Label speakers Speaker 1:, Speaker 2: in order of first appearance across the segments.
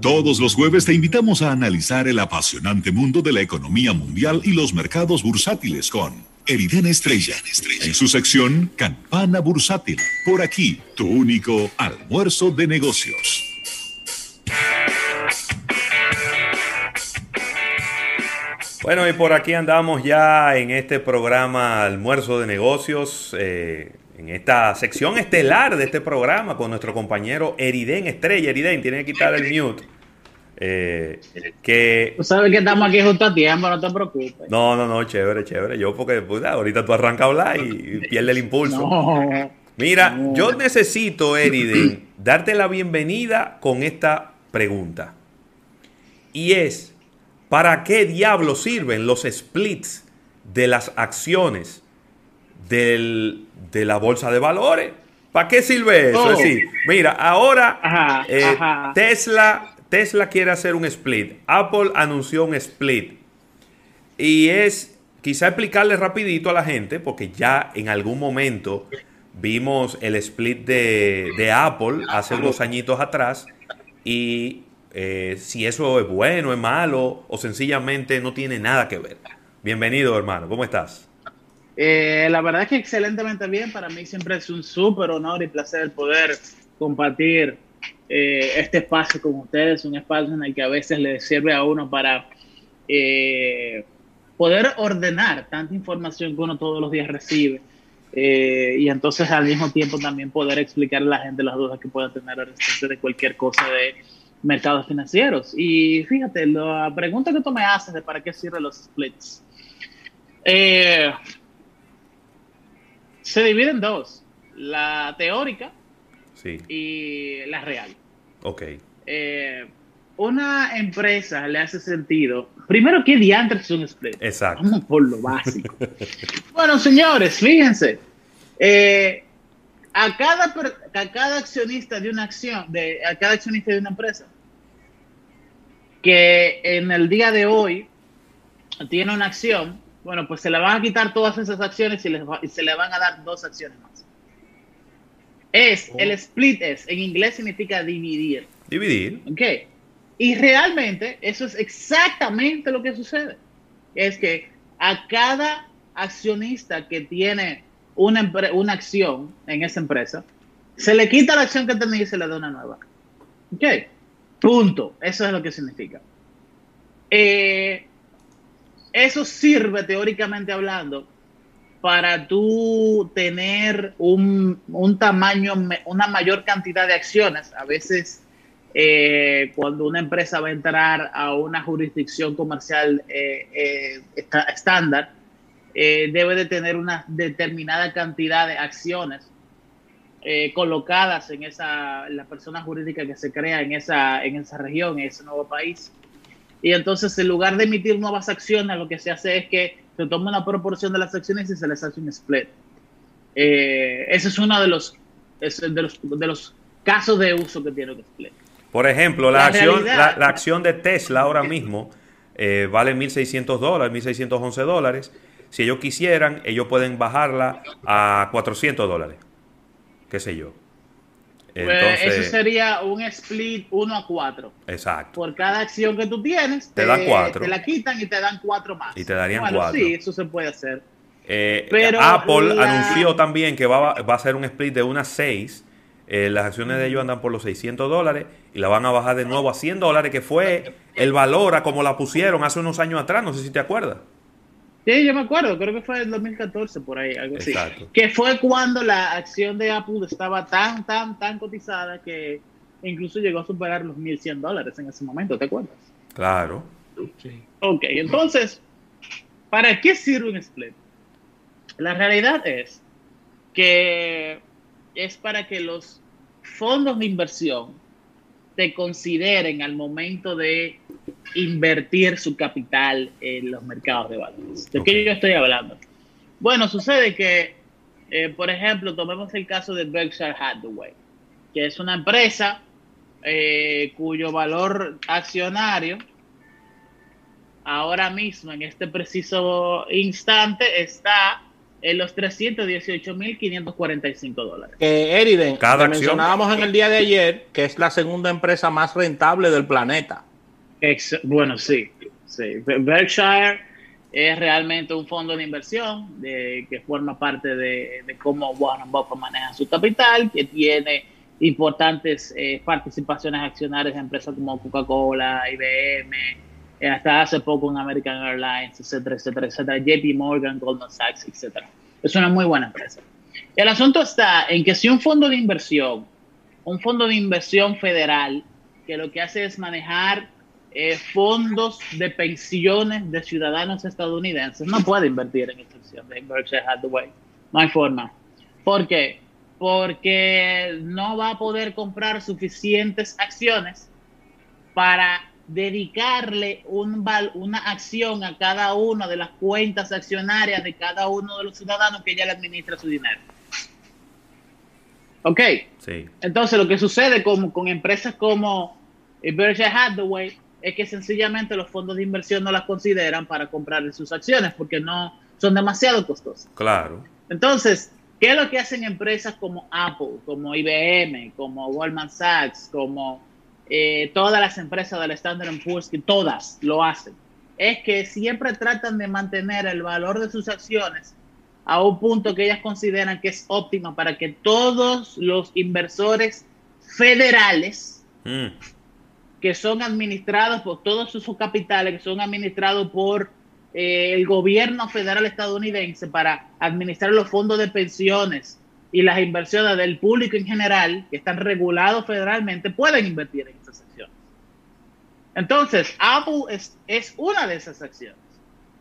Speaker 1: Todos los jueves te invitamos a analizar el apasionante mundo de la economía mundial y los mercados bursátiles con Eriden Estrella, en su sección Campana Bursátil. Por aquí, tu único almuerzo de negocios.
Speaker 2: Bueno, y por aquí andamos ya en este programa Almuerzo de Negocios, eh, en esta sección estelar de este programa con nuestro compañero Eriden Estrella. Eriden, tiene que quitar el mute. Eh, que...
Speaker 3: Tú sabes que estamos aquí junto a tiempo, no te preocupes.
Speaker 2: No, no, no, chévere, chévere. Yo porque pues, ahorita tú arrancas a hablar y, pierde el impulso. Mira, yo necesito, Eriden, darte la bienvenida con esta pregunta. Y es, ¿para qué diablos sirven los splits de las acciones del, de la bolsa de valores? ¿Para qué sirve eso? Es oh. decir, mira, ahora eh, Tesla Tesla quiere hacer un split. Apple anunció un split. Y es quizá explicarle rapidito a la gente, porque ya en algún momento vimos el split de, Apple hace unos añitos atrás. Y eh, si eso es bueno, es malo, o sencillamente no tiene nada que ver. Bienvenido, hermano. ¿Cómo estás?
Speaker 3: Eh, la verdad es que excelentemente bien. Para mí siempre es un súper honor y placer poder compartir eh, este espacio con ustedes, un espacio en el que a veces le sirve a uno para eh, poder ordenar tanta información que uno todos los días recibe. Eh, y entonces al mismo tiempo también poder explicarle a la gente las dudas que pueda tener respecto de cualquier cosa de mercados financieros. Y fíjate, la pregunta que tú me haces de para qué sirven los splits. Se divide en dos. La teórica, y la real.
Speaker 2: Ok.
Speaker 3: Eh, una empresa le hace sentido. Primero, ¿qué diantres es un split?
Speaker 2: Exacto.
Speaker 3: Vamos por lo básico. bueno, señores, fíjense. Eh, a, cada, a cada accionista de una acción, de, a cada accionista de una empresa, que en el día de hoy tiene una acción, bueno, pues se le van a quitar todas esas acciones y, y se le van a dar dos acciones más. Es, el split es, en inglés significa dividir.
Speaker 2: Dividir.
Speaker 3: Ok. Y realmente eso es exactamente lo que sucede. Es que a cada accionista que tiene una, una acción en esa empresa, se le quita la acción que tenía y se le da una nueva. Ok. Punto. Eso es lo que significa. Eh, eso sirve teóricamente hablando para tú tener un, tamaño, una mayor cantidad de acciones. A veces eh, cuando una empresa va a entrar a una jurisdicción comercial eh, eh, estándar, debe de tener una determinada cantidad de acciones colocadas en esa la persona jurídica que se crea en esa, en esa región, en ese nuevo país. Y entonces, en lugar de emitir nuevas acciones, lo que se hace es que se toma una proporción de las acciones y se les hace un split. Eh, ese es uno de los, de los, de los casos de uso que tiene un split.
Speaker 2: Por ejemplo, la, acción, la, acción de Tesla ahora mismo eh, vale 1.600 dólares, 1.611 dólares. Si ellos quisieran, ellos pueden bajarla a 400 dólares. ¿Qué sé yo?
Speaker 3: Pues, eso sería un split 1 a 4.
Speaker 2: Exacto.
Speaker 3: Por cada acción que tú tienes,
Speaker 2: te, dan 4.
Speaker 3: Te la quitan y te dan 4 más.
Speaker 2: Y te darían 4.
Speaker 3: Sí, eso se puede hacer.
Speaker 2: Eh, Pero Apple anunció también que va, va, a ser un split de 1 a 6. Eh, las acciones de ellos andan por los 600 dólares y la van a bajar de nuevo a 100 dólares, que fue el valor a como la pusieron hace unos años atrás. No sé si te acuerdas.
Speaker 3: Sí, yo me acuerdo, creo que fue en 2014 por ahí, algo así. Que fue cuando la acción de Apple estaba tan, tan, tan cotizada que incluso llegó a superar los 1.100 dólares en ese momento, ¿te acuerdas?
Speaker 2: Claro.
Speaker 3: Sí. Ok, entonces, ¿para qué sirve un split? La realidad es que es para que los fondos de inversión te consideren al momento de invertir su capital en los mercados de valores. ¿De qué yo estoy hablando? Bueno, sucede que, eh, por ejemplo, tomemos el caso de Berkshire Hathaway, que es una empresa eh, cuyo valor accionario ahora mismo, en este preciso instante, está en los 318.545 dólares.
Speaker 4: Que Eriden, Cada mencionábamos en el día de ayer que es la segunda empresa más rentable del planeta.
Speaker 3: Bueno, sí, sí. Berkshire es realmente un fondo de inversión de, que forma parte de, cómo Warren Buffett maneja su capital, que tiene importantes eh, participaciones accionarias en empresas como Coca-Cola, IBM, eh, hasta hace poco en American Airlines, etcétera, etcétera, etcétera, JP Morgan, Goldman Sachs, etcétera. Es una muy buena empresa. El asunto está en que si un fondo de inversión, un fondo de inversión federal, que lo que hace es manejar eh, fondos de pensiones de ciudadanos estadounidenses, no puede invertir en esta acción de Berkshire Hathaway. No hay forma. ¿Por qué? Porque no va a poder comprar suficientes acciones para dedicarle un una acción a cada una de las cuentas accionarias de cada uno de los ciudadanos que ella le administra su dinero. ¿Ok? Sí. Entonces lo que sucede con, con empresas como Berkshire Hathaway es que sencillamente los fondos de inversión no las consideran para comprar sus acciones porque no son demasiado costosas.
Speaker 2: Claro.
Speaker 3: Entonces, ¿qué es lo que hacen empresas como Apple, como IBM, como Goldman Sachs, como eh, todas las empresas del Standard Poor's, que todas lo hacen, es que siempre tratan de mantener el valor de sus acciones a un punto que ellas consideran que es óptimo para que todos los inversores federales mm. Que son administrados por todos sus capitales, que son administrados por eh, el gobierno federal estadounidense para administrar los fondos de pensiones y las inversiones del público en general, que están regulados federalmente, pueden invertir en esas acciones. Entonces, Apple es, es una de esas acciones,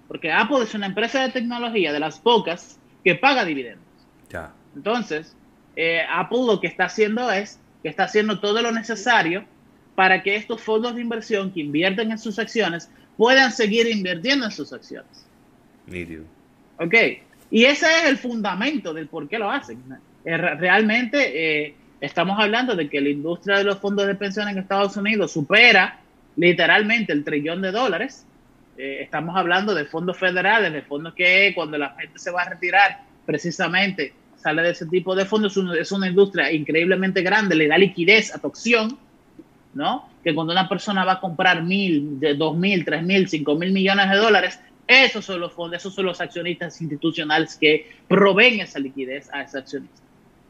Speaker 3: porque Apple es una empresa de tecnología de las pocas que paga dividendos. Ya. Entonces, eh, Apple lo que está haciendo es que está haciendo todo lo necesario para que estos fondos de inversión que invierten en sus acciones puedan seguir invirtiendo en sus acciones. Ok, y ese es el fundamento del por qué lo hacen. Realmente eh, estamos hablando de que la industria de los fondos de pensión en Estados Unidos supera literalmente el trillón de dólares. Eh, estamos hablando de fondos federales, de fondos que cuando la gente se va a retirar, precisamente sale de ese tipo de fondos. Es una, industria increíblemente grande, le da liquidez a tu opción, ¿no? Que cuando una persona va a comprar mil, de dos mil, tres mil, cinco mil millones de dólares, esos son los fondos, esos son los accionistas institucionales que proveen esa liquidez a ese accionista.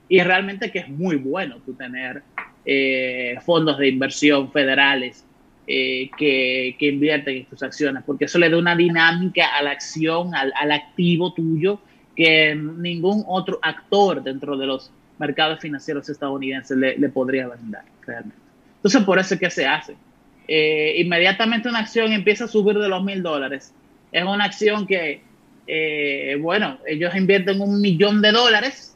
Speaker 3: Y realmente que es muy bueno tú tener eh, fondos de inversión federales eh, que, que, invierten en tus acciones, porque eso le da una dinámica a la acción, al, activo tuyo, que ningún otro actor dentro de los mercados financieros estadounidenses le, podría brindar realmente. Entonces, por eso es que se hace. Eh, inmediatamente una acción empieza a subir de los mil dólares es una acción que, eh, bueno, ellos invierten un millón de dólares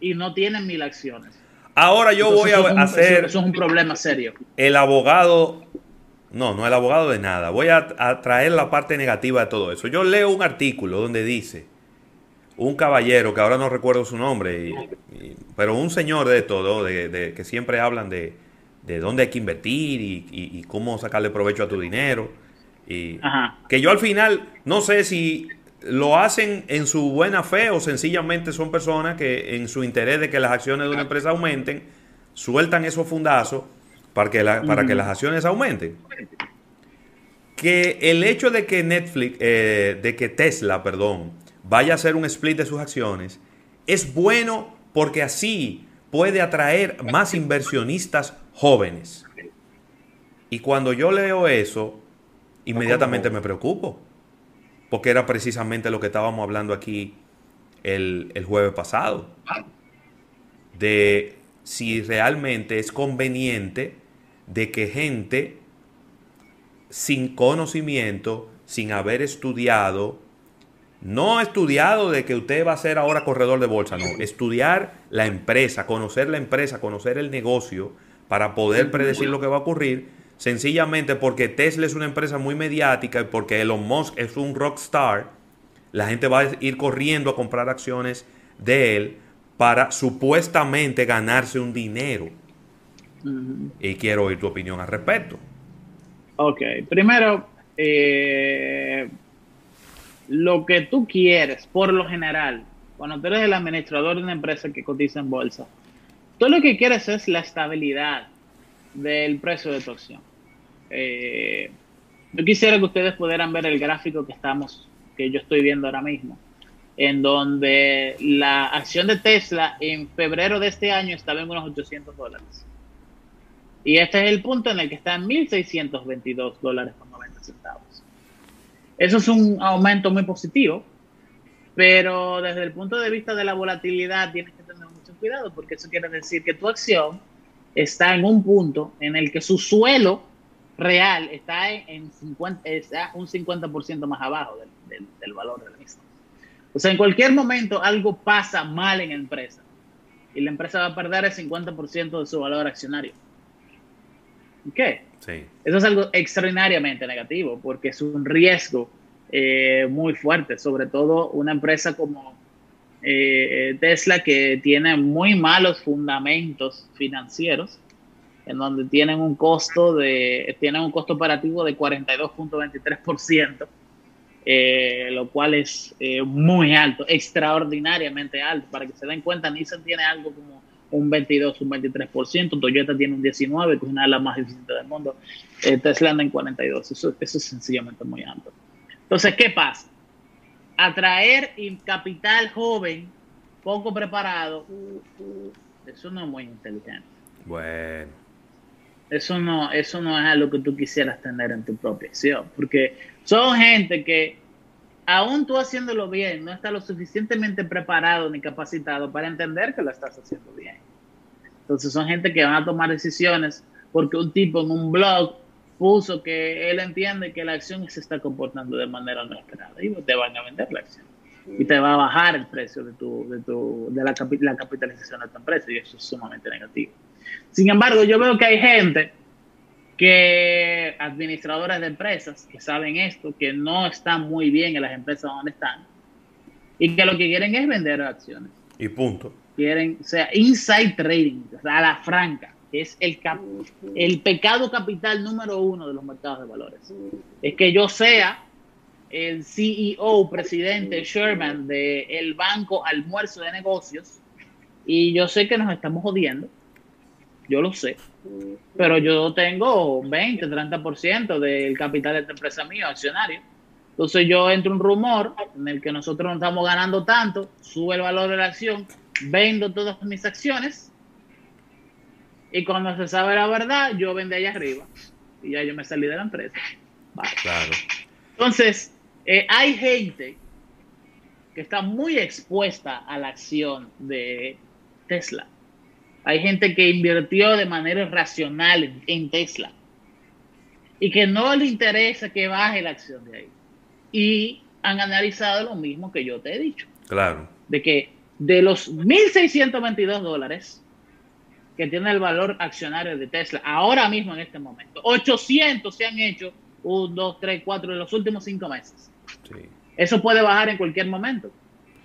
Speaker 3: y no tienen mil acciones.
Speaker 2: Ahora yo voy a hacer...
Speaker 3: Eso, es un problema serio.
Speaker 2: El abogado... No, no el abogado de nada. Voy a, traer la parte negativa de todo eso. Yo leo un artículo donde dice un caballero, que ahora no recuerdo su nombre, pero un señor de todo, de, que siempre hablan de, dónde hay que invertir y, cómo sacarle provecho a tu dinero. Y que yo al final no sé si lo hacen en su buena fe o sencillamente son personas que en su interés de que las acciones de una empresa aumenten, sueltan esos fundazos para que, para que las acciones aumenten. Que el hecho de que Netflix, eh, de que Tesla, perdón, vaya a hacer un split de sus acciones, es bueno porque así puede atraer más inversionistas jóvenes. Y cuando yo leo eso, inmediatamente me preocupo. Porque era precisamente lo que estábamos hablando aquí el, el jueves pasado. De si realmente es conveniente de que gente sin conocimiento, sin haber estudiado, no estudiado de que usted va a ser ahora corredor de bolsa, no, estudiar la empresa, conocer la empresa, conocer el negocio para poder predecir lo que va a ocurrir, sencillamente porque Tesla es una empresa muy mediática y porque Elon Musk es un rockstar, la gente va a ir corriendo a comprar acciones de él para supuestamente ganarse un dinero. Y quiero oír tu opinión al respecto.
Speaker 3: Ok, primero, eh, lo que tú quieres, por lo general, cuando tú eres el administrador de una empresa que cotiza en bolsa, tú lo que quieres es la estabilidad del precio de tu acción. Eh, yo quisiera que ustedes pudieran ver el gráfico que estamos, que yo estoy viendo ahora mismo, en donde la acción de Tesla en febrero de este año estaba en unos 800 dólares. Y este es el punto en el que está en 1.622 dólares con 90 centavos. Eso es un aumento muy positivo, pero desde el punto de vista de la volatilidad tienes que cuidado porque eso quiere decir que tu acción está en un punto en el que su suelo real está en 50, un 50% más abajo del, del, valor del mismo. O sea, en cualquier momento algo pasa mal en la empresa y la empresa va a perder el 50% de su valor accionario. ¿Qué? Sí. Eso es algo extraordinariamente negativo porque es un riesgo eh, muy fuerte, sobre todo una empresa como eh, Tesla que tiene muy malos fundamentos financieros, en donde tienen un costo de tienen un costo operativo de 42.23%, eh, lo cual es muy alto, extraordinariamente alto. Para que se den cuenta, Nissan tiene algo como un 22, un 23%, Toyota tiene un 19, que es una de las más eficientes del mundo, Tesla anda en 42, eso, eso es sencillamente muy alto. Entonces, ¿qué pasa? Atraer capital joven, poco preparado, eso no es muy inteligente.
Speaker 2: Bueno.
Speaker 3: Eso no, eso no es algo que tú quisieras tener en tu propia acción, porque son gente que, aún tú haciéndolo bien, no está lo suficientemente preparado ni capacitado para entender que lo estás haciendo bien. Entonces son gente que van a tomar decisiones porque un tipo en un blog puso que él entiende que la acción se está comportando de manera no esperada y te van a vender la acción y te va a bajar el precio de tu de tu de la, la capitalización de tu empresa y eso es sumamente negativo. Sin embargo, yo veo que hay gente que administradores de empresas que saben esto, que no están muy bien en las empresas donde están y que lo que quieren es vender acciones.
Speaker 2: Y punto.
Speaker 3: Quieren, o sea, inside trading, a la franca es el, el pecado capital número uno de los mercados de valores. Es que yo sea el CEO, presidente, Sherman del el banco Almuerzo de Negocios y yo sé que nos estamos jodiendo, yo lo sé, pero yo tengo 20, 30% del capital de esta empresa mío, accionario. Entonces yo entro un rumor en el que nosotros no estamos ganando tanto, sube el valor de la acción, vendo todas mis acciones y cuando se sabe la verdad, yo vendí allá arriba. Y ya yo me salí de la empresa.
Speaker 2: Claro.
Speaker 3: Entonces, eh, hay gente que está muy expuesta a la acción de Tesla. Hay gente que invirtió de manera racional en, Tesla y que no le interesa que baje la acción de ahí. Y han analizado lo mismo que yo te he dicho.
Speaker 2: Claro.
Speaker 3: De que de los 1.622 dólares, que tiene el valor accionario de Tesla ahora mismo en este momento. 800 se han hecho, 1, 2, 3, 4 en los últimos cinco meses. Eso puede bajar en cualquier momento.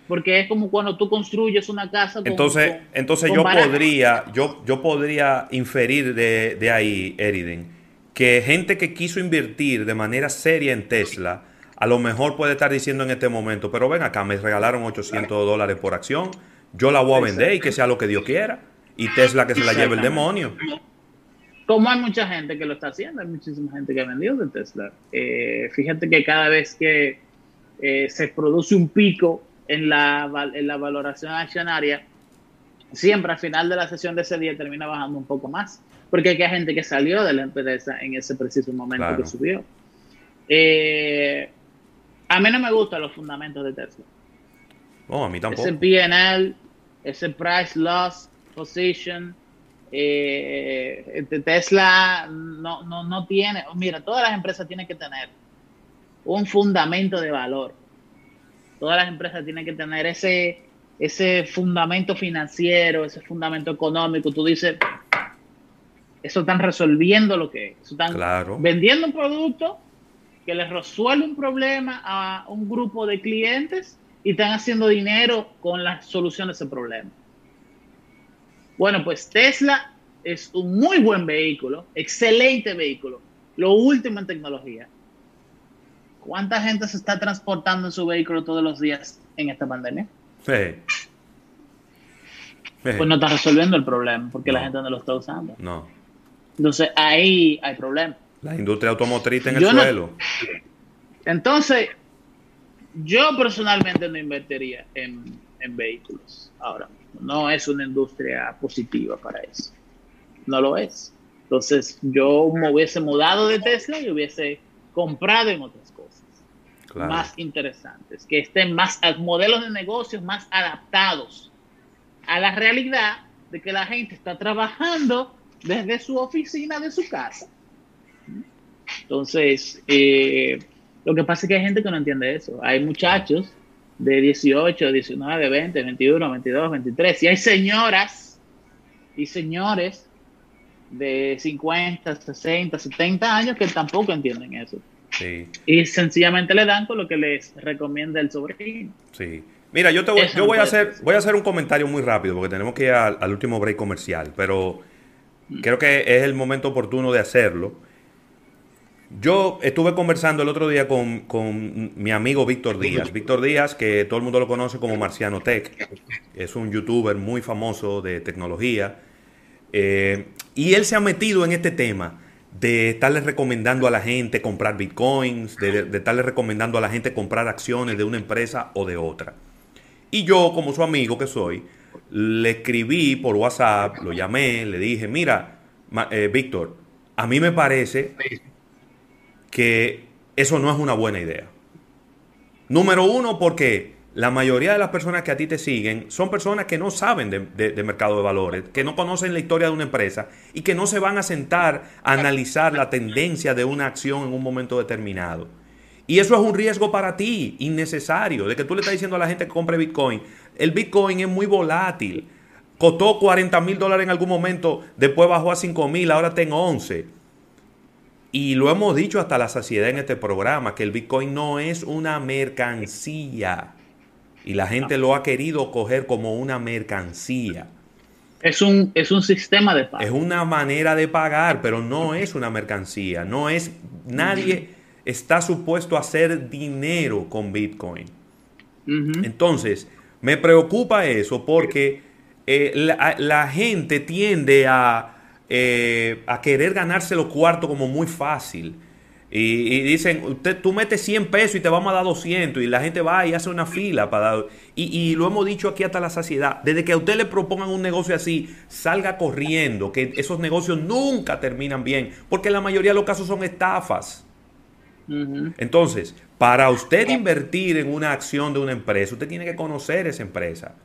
Speaker 3: Porque es como cuando tú construyes una casa.
Speaker 2: entonces, entonces yo podría, yo, yo podría inferir de, de ahí, Eriden, que gente que quiso invertir de manera seria en Tesla, a lo mejor puede estar diciendo en este momento, pero ven acá, me regalaron 800 dólares por acción, yo la voy a vender y que sea lo que Dios quiera y Tesla que se la lleve el demonio.
Speaker 3: Como hay mucha gente que lo está haciendo, hay muchísima gente que ha vendido de Tesla. Eh, fíjate que cada vez que eh, se produce un pico en la, en la valoración accionaria, siempre al final de la sesión de ese día termina bajando un poco más, porque hay gente que salió de la empresa en ese preciso momento que subió. Eh, a mí no me gustan los fundamentos de Tesla.
Speaker 2: Oh, a mí tampoco.
Speaker 3: Ese PNL, ese price loss, position. Eh, Tesla no, no, no tiene, mira, todas las empresas tienen que tener un fundamento de valor. Todas las empresas tienen que tener ese, ese fundamento financiero, ese fundamento económico. Tú dices, eso están resolviendo lo que es. Están vendiendo un producto que les resuelve un problema a un grupo de clientes y están haciendo dinero con la solución de ese problema. Bueno, pues Tesla es un muy buen vehículo, excelente vehículo, lo último en tecnología, ¿Cuánta gente se está transportando en su vehículo todos los días en esta pandemia? Sí. Pues no está resolviendo el problema porque la gente no lo está usando. No. Entonces ahí hay problema.
Speaker 2: La industria automotriz en el suelo.
Speaker 3: Entonces, yo personalmente no invertiría en, en vehículos ahora No es una industria positiva para eso. No lo es. Entonces, yo me hubiese mudado de Tesla y hubiese comprado en otras cosas más interesantes, que estén más modelos de negocios más adaptados a la realidad de que la gente está trabajando desde su oficina, de su casa. Entonces, eh, lo que pasa es que hay gente que no entiende eso. Hay muchachos de 18, 19, 20, 21, 22, 23, y hay señoras y señores de 50, 60, 70 años que tampoco entienden eso. Y sencillamente le dan con lo que les recomienda el sobrino.
Speaker 2: Sí. Mira, yo, te voy, yo voy, a hacer, voy a hacer un comentario muy rápido porque tenemos que ir al, último break comercial, pero mm. creo que es el momento oportuno de hacerlo. Yo estuve conversando el otro día con, con, mi amigo Víctor Díaz. Víctor Díaz, que todo el mundo lo conoce como Marciano Tech, es un youtuber muy famoso de tecnología. Eh, y él se ha metido en este tema de estarle recomendando a la gente comprar bitcoins, de, estarle recomendando a la gente comprar acciones de una empresa o de otra. Y yo, como su amigo que soy, le escribí por WhatsApp, lo llamé, le dije, mira, eh, Víctor, a mí me parece que eso no es una buena idea. Número uno, porque la mayoría de las personas que a ti te siguen son personas que no saben de, mercado de valores, que no conocen la historia de una empresa y que no se van a sentar a analizar la tendencia de una acción en un momento determinado. Y eso es un riesgo para ti, innecesario, de que tú le estás diciendo a la gente que compre Bitcoin. El Bitcoin es muy volátil. Costó 40 mil dólares en algún momento, después bajó a 5 mil, ahora tengo 11. Y lo hemos dicho hasta la saciedad en este programa, que el Bitcoin no es una mercancía. Y la gente lo ha querido coger como una mercancía.
Speaker 3: Es un, es un sistema de
Speaker 2: pago. Es una manera de pagar, pero no es una mercancía. No es. Nadie está supuesto a hacer dinero con Bitcoin. Entonces, me preocupa eso porque eh, la, gente tiende a, eh, a querer ganarse los cuartos como muy fácil. Y, dicen, usted, tú metes 100 pesos y te vamos a dar 200 y la gente va y hace una fila para dar... Y, y, lo hemos dicho aquí hasta la saciedad, desde que a usted le propongan un negocio así, salga corriendo, que esos negocios nunca terminan bien, porque la mayoría de los casos son estafas. Entonces, para usted invertir en una acción de una empresa, usted tiene que conocer esa empresa.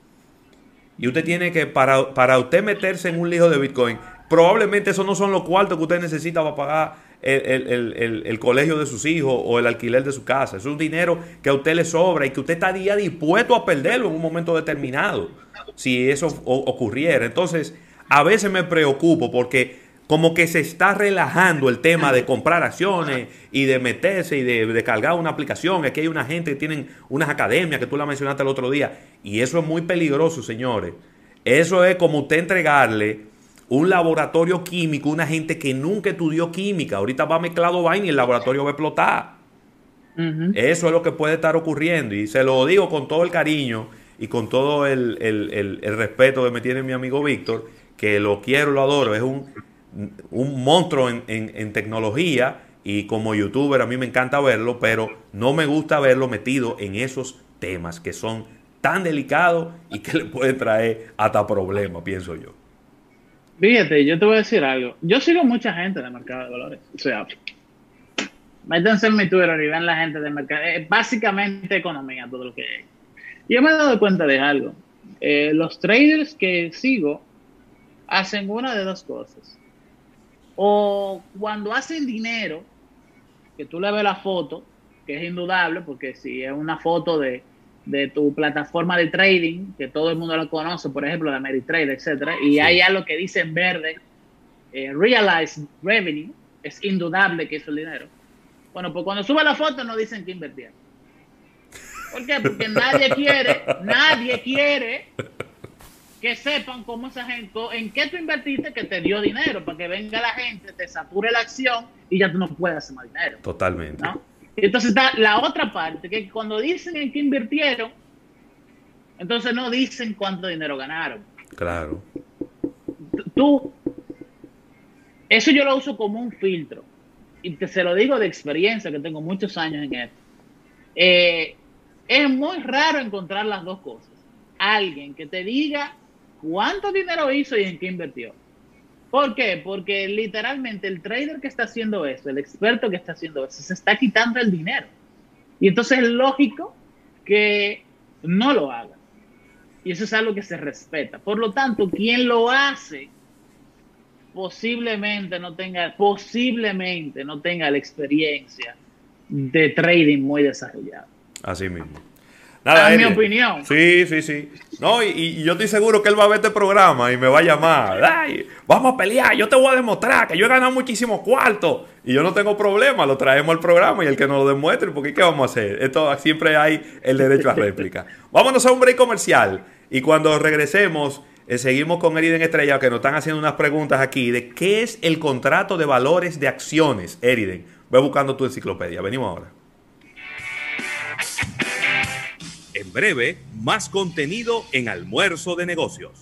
Speaker 2: Y usted tiene que, para, para usted meterse en un lijo de Bitcoin, probablemente esos no son los cuartos que usted necesita para pagar el, colegio de sus hijos o el alquiler de su casa. Es un dinero que a usted le sobra y que usted estaría dispuesto a perderlo en un momento determinado, si eso ocurriera. Entonces, a veces me preocupo porque como que se está relajando el tema de comprar acciones y de meterse y de, cargar una aplicación. Aquí hay una gente que tienen unas academias que tú la mencionaste el otro día. Y eso es muy peligroso, señores. Eso es como usted entregarle un laboratorio químico una gente que nunca estudió química. Ahorita va mezclado vaina y el laboratorio va a explotar. Eso es lo que puede estar ocurriendo. Y se lo digo con todo el cariño y con todo el, el respeto que me tiene mi amigo Víctor, que lo quiero, lo adoro. Es un un monstruo en, tecnología y como youtuber a mí me encanta verlo, pero no me gusta verlo metido en esos temas que son tan delicados y que le pueden traer hasta problemas, pienso yo.
Speaker 3: Fíjate, yo te voy a decir algo. Yo sigo mucha gente en el mercado de valores. O sea, métanse en mi Twitter y vean la gente del mercado. Es básicamente economía, todo lo que hay. Yo me he dado cuenta de algo. Eh, los traders que sigo hacen una de dos cosas o cuando hacen dinero, que tú le ves la foto, que es indudable, porque si es una foto de, tu plataforma de trading, que todo el mundo lo conoce, por ejemplo, de Ameritrade, etcétera, y hay algo que dice en verde, eh, realized revenue, es indudable que es el dinero. Bueno, pues cuando sube la foto no dicen que invirtieron. ¿Por qué? Porque nadie quiere, nadie quiere que sepan cómo esa gente, en qué tú invertiste que te dio dinero, para que venga la gente, te sature la acción y ya tú no puedes hacer más dinero.
Speaker 2: Totalmente.
Speaker 3: Entonces está la otra parte, que cuando dicen en qué invirtieron, entonces no dicen cuánto dinero ganaron.
Speaker 2: Claro.
Speaker 3: Tú, eso yo lo uso como un filtro. Y te se lo digo de experiencia, que tengo muchos años en esto. Eh, es muy raro encontrar las dos cosas. Alguien que te diga cuánto dinero hizo y en qué invirtió. ¿Por qué? Porque literalmente el trader que está haciendo eso, el experto que está haciendo eso, se está quitando el dinero. Y entonces es lógico que no lo haga. Y eso es algo que se respeta. Por lo tanto, quien lo hace posiblemente no tenga, posiblemente no tenga la experiencia de trading muy desarrollada.
Speaker 2: Así mismo.
Speaker 3: Nada, mi opinión.
Speaker 2: Sí, sí, sí. No, y, yo estoy seguro que él va a ver este programa y me va a llamar. Ay, vamos a pelear, yo te voy a demostrar que yo he ganado muchísimos cuartos. Y yo no tengo problema, lo traemos al programa y el que nos lo demuestre, porque ¿qué vamos a hacer? Esto siempre hay el derecho a réplica. Vámonos a un break comercial y cuando regresemos, eh, seguimos con Eriden Estrella, que nos están haciendo unas preguntas aquí de qué es el contrato de valores de acciones, Eriden. Ve buscando tu enciclopedia. Venimos ahora.
Speaker 5: Breve, más contenido en Almuerzo de Negocios.